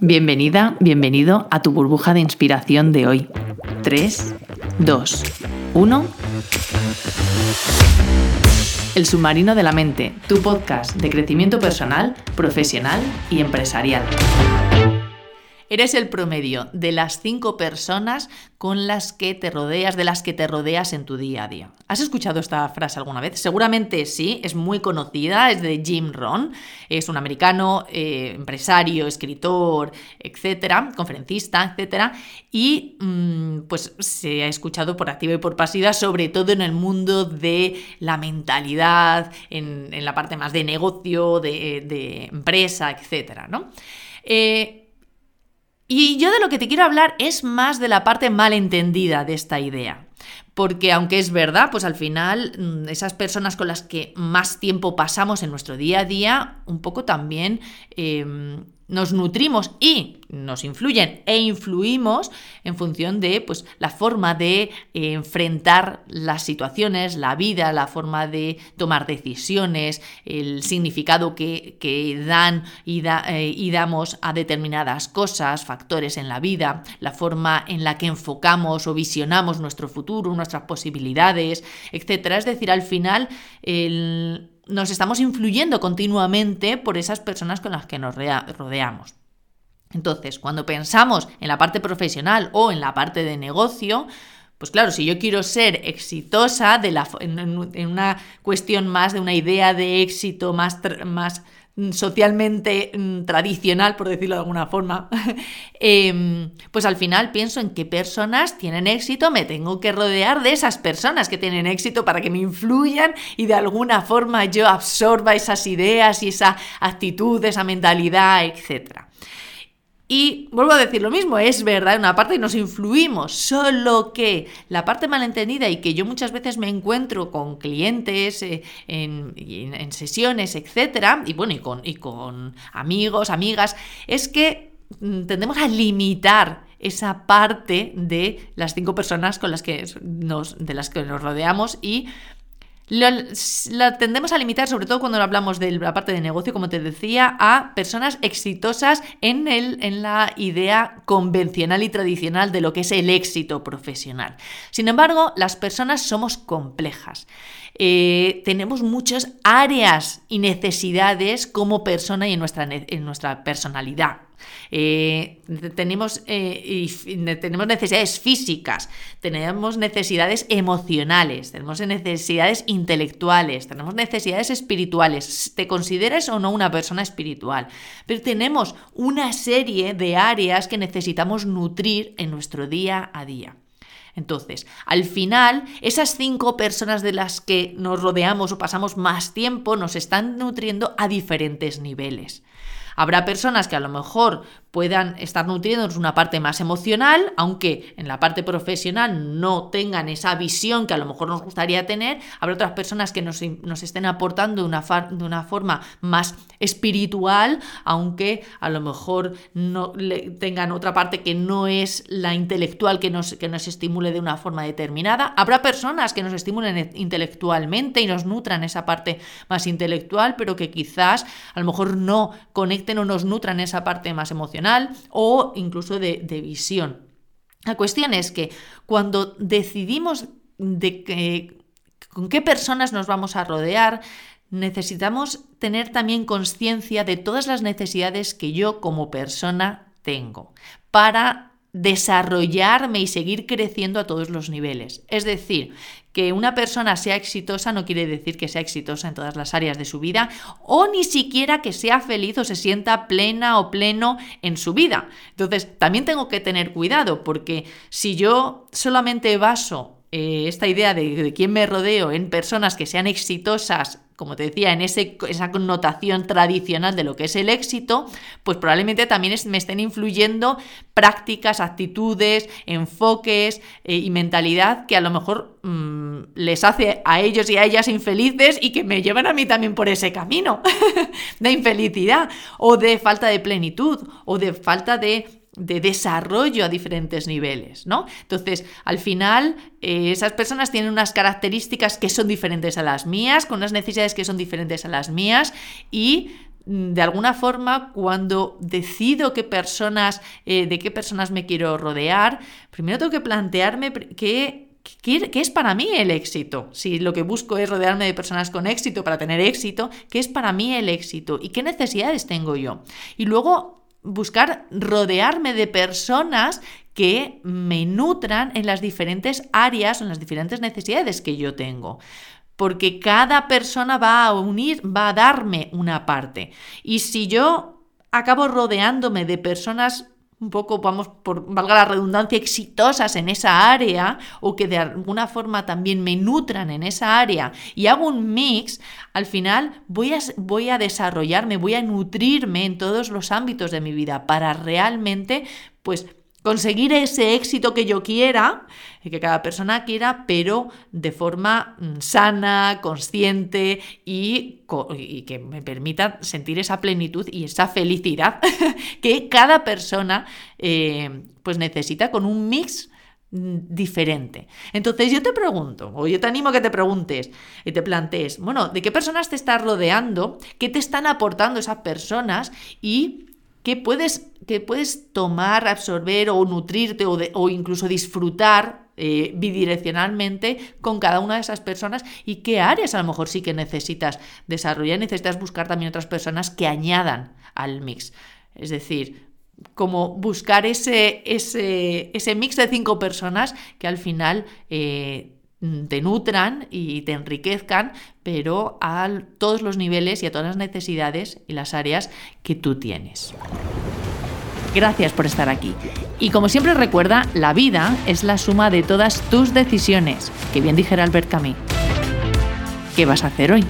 Bienvenida, bienvenido a tu burbuja de inspiración de hoy. 3, 2, 1. El submarino de la mente, tu podcast de crecimiento personal, profesional y empresarial. Eres el promedio de las cinco personas con las que te rodeas, de las que te rodeas en tu día a día. ¿Has escuchado esta frase alguna vez? Seguramente sí, es muy conocida, es de Jim Rohn, es un americano, eh, empresario, escritor, etcétera, conferencista, etcétera, y mm, pues se ha escuchado por activa y por pasiva, sobre todo en el mundo de la mentalidad, en, la parte más de negocio, de, empresa, etcétera, ¿no? Eh, y yo de lo que te quiero hablar es más de la parte malentendida de esta idea. Porque aunque es verdad, pues al final mm, esas personas con las que más tiempo pasamos en nuestro día a día, un poco también em, nos nutrimos y nos influyen e influimos en función de pues, la forma de eh, enfrentar las situaciones, la vida, la forma de tomar decisiones, el significado que, dan y, eh, y damos a determinadas cosas, factores en la vida, la forma en la que enfocamos o visionamos nuestro futuro, nuestras posibilidades, etc. Es decir, al final el nos estamos influyendo continuamente por esas personas con las que nos rodeamos. Entonces, cuando pensamos en la parte profesional o en la parte de negocio, pues claro, si yo quiero ser exitosa de la, en, una cuestión más de una idea de éxito más, más socialmente mm, tradicional, por decirlo de alguna forma, em, pues al final pienso en qué personas tienen éxito, me tengo que rodear de esas personas que tienen éxito para que me influyan y de alguna forma yo absorba esas ideas y esa actitud, esa mentalidad, etcétera. Y vuelvo a decir lo mismo, es verdad, una parte nos influimos, solo que la parte malentendida y que yo muchas veces me encuentro con clientes eh, en, en, sesiones, etcétera, y bueno, y con, y con amigos, amigas, es que mm, tendemos a limitar esa parte de las cinco personas con las que nos, de las que nos rodeamos y la tendemos a limitar, sobre todo cuando hablamos de la parte de negocio, como te decía, a personas exitosas en, el, en la idea convencional y tradicional de lo que es el éxito profesional. Sin embargo, las personas somos complejas. Eh, tenemos muchas áreas y necesidades como persona y en nuestra, en nuestra personalidad. Eh, tenemos, eh, tenemos necesidades físicas, tenemos necesidades emocionales, tenemos necesidades intelectuales, tenemos necesidades espirituales. ¿Te consideras o no una persona espiritual? Pero tenemos una serie de áreas que necesitamos nutrir en nuestro día a día. Entonces, al final, esas cinco personas de las que nos rodeamos o pasamos más tiempo nos están nutriendo a diferentes niveles. Habrá personas que a lo mejor puedan estar nutriéndonos una parte más emocional, aunque en la parte profesional no tengan esa visión que a lo mejor nos gustaría tener. Habrá otras personas que nos, estén aportando de una, de una, forma más espiritual, aunque a lo mejor no tengan otra parte que no es la intelectual que nos, que nos estimule de una forma determinada. Habrá personas que nos estimulen intelectualmente y nos nutran esa parte más intelectual, pero que quizás a lo mejor no conecten o nos nutran esa parte más emocional o incluso de, visión. La cuestión es que cuando decidimos de con qué personas nos vamos a rodear, necesitamos tener también conciencia de todas las necesidades que yo como persona tengo para desarrollarme y seguir creciendo a todos los niveles. Es decir, que una persona sea exitosa no quiere decir que sea exitosa en todas las áreas de su vida o ni siquiera que sea feliz o se sienta plena o pleno en su vida. Entonces, también tengo que tener cuidado porque si yo solamente baso eh, esta idea de, quién me rodeo en personas que sean exitosas como te decía, en ese, esa connotación tradicional de lo que es el éxito, pues probablemente también me estén influyendo prácticas, actitudes, enfoques eh, y mentalidad que a lo mejor mm, les hace a ellos y a ellas infelices y que me llevan a mí también por ese camino de infelicidad o de falta de plenitud o de falta de de desarrollo a diferentes niveles, ¿no? Entonces, al final, eh, esas personas tienen unas características que son diferentes a las mías, con unas necesidades que son diferentes a las mías y mm, de alguna forma, cuando decido qué personas, eh, de qué personas me quiero rodear, primero tengo que plantearme qué ¿Qué, es para mí el éxito? Si lo que busco es rodearme de personas con éxito para tener éxito, ¿qué es para mí el éxito? ¿Y qué necesidades tengo yo? Y luego buscar rodearme de personas que me nutran en las diferentes áreas, en las diferentes necesidades que yo tengo porque cada persona va a unir, va a darme una parte. Y si yo acabo rodeándome de personas un poco, vamos, por valga la redundancia, exitosas en esa área o que de alguna forma también me nutran en esa área y hago un mix, al final voy a, voy a desarrollarme, voy a nutrirme en todos los ámbitos de mi vida para realmente, pues, conseguir ese éxito que yo quiera, que cada persona quiera, pero de forma mm, sana, consciente y, que me permita sentir esa plenitud y esa felicidad que cada persona eh, pues necesita con un mix mm, diferente. Entonces yo te pregunto, o yo te animo a que te preguntes y te plantees, bueno, ¿de qué personas te estás rodeando? ¿Qué te están aportando esas personas? Y que puedes, que puedes tomar, absorber o nutrirte o, incluso disfrutar eh, bidireccionalmente con cada una de esas personas y qué áreas a lo mejor sí que necesitas desarrollar, necesitas buscar también otras personas que añadan al mix. Es decir, como buscar ese, ese, ese mix de cinco personas que al final eh, te nutran y te enriquezcan, pero a todos los niveles y a todas las necesidades y las áreas que tú tienes. Gracias por estar aquí. Y como siempre recuerda, la vida es la suma de todas tus decisiones, que bien dijera Albert Camus. ¿Qué vas a hacer hoy?